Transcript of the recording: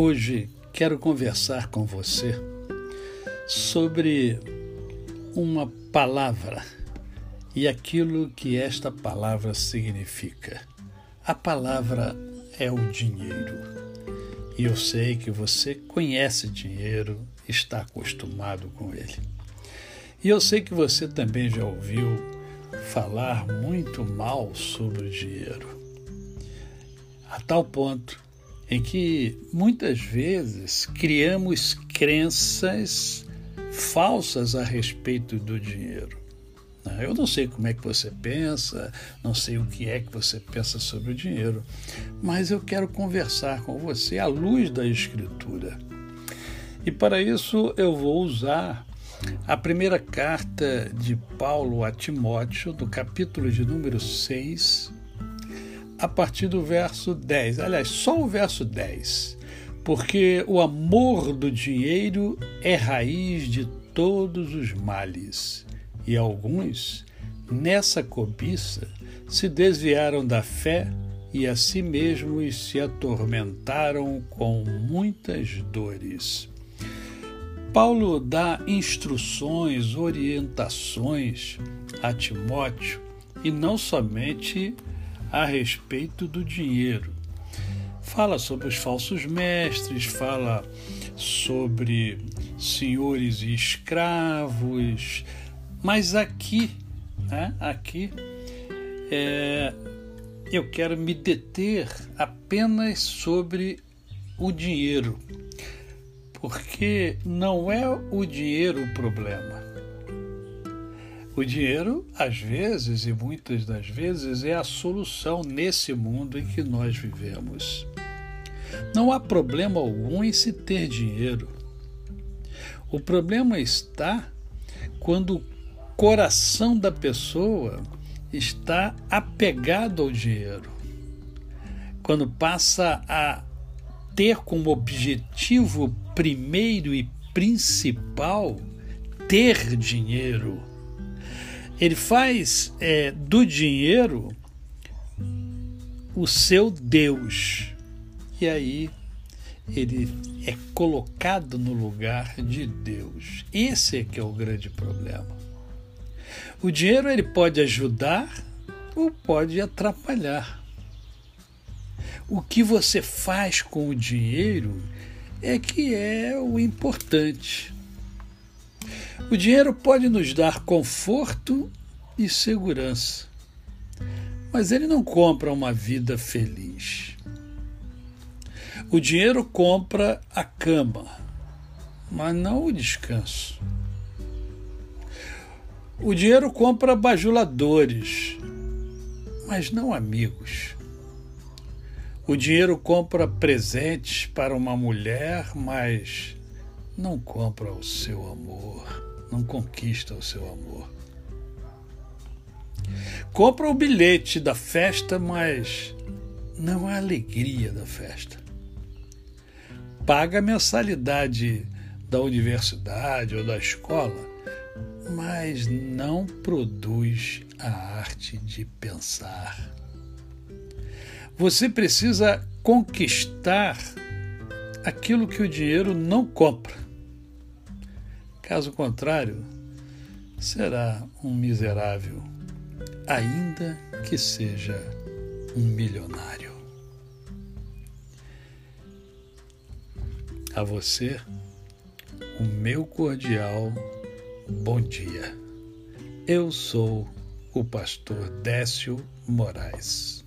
Hoje quero conversar com você sobre uma palavra e aquilo que esta palavra significa. A palavra é o dinheiro. E eu sei que você conhece dinheiro, está acostumado com ele. E eu sei que você também já ouviu falar muito mal sobre o dinheiro. A tal ponto em que muitas vezes criamos crenças falsas a respeito do dinheiro. Né? Eu não sei como é que você pensa, não sei o que é que você pensa sobre o dinheiro, mas eu quero conversar com você à luz da Escritura. E para isso eu vou usar a primeira carta de Paulo a Timóteo, do capítulo de número 6, a partir do verso 10. Aliás, só o verso 10. Porque o amor do dinheiro é raiz de todos os males, e alguns, nessa cobiça, se desviaram da fé e a si mesmos se atormentaram com muitas dores. Paulo dá instruções, orientações a Timóteo e não somente a respeito do dinheiro. Fala sobre os falsos mestres, fala sobre senhores e escravos, mas aqui, né, aqui é, eu quero me deter apenas sobre o dinheiro, porque não é o dinheiro o problema. O dinheiro, às vezes e muitas das vezes, é a solução nesse mundo em que nós vivemos. Não há problema algum em se ter dinheiro. O problema está quando o coração da pessoa está apegado ao dinheiro. Quando passa a ter como objetivo primeiro e principal ter dinheiro ele faz é, do dinheiro o seu Deus. E aí ele é colocado no lugar de Deus. Esse é que é o grande problema. O dinheiro ele pode ajudar ou pode atrapalhar. O que você faz com o dinheiro é que é o importante. O dinheiro pode nos dar conforto e segurança, mas ele não compra uma vida feliz. O dinheiro compra a cama, mas não o descanso. O dinheiro compra bajuladores, mas não amigos. O dinheiro compra presentes para uma mulher, mas não compra o seu amor não conquista o seu amor. Compra o bilhete da festa, mas não a alegria da festa. Paga a mensalidade da universidade ou da escola, mas não produz a arte de pensar. Você precisa conquistar aquilo que o dinheiro não compra. Caso contrário, será um miserável, ainda que seja um milionário. A você, o meu cordial bom dia. Eu sou o pastor Décio Moraes.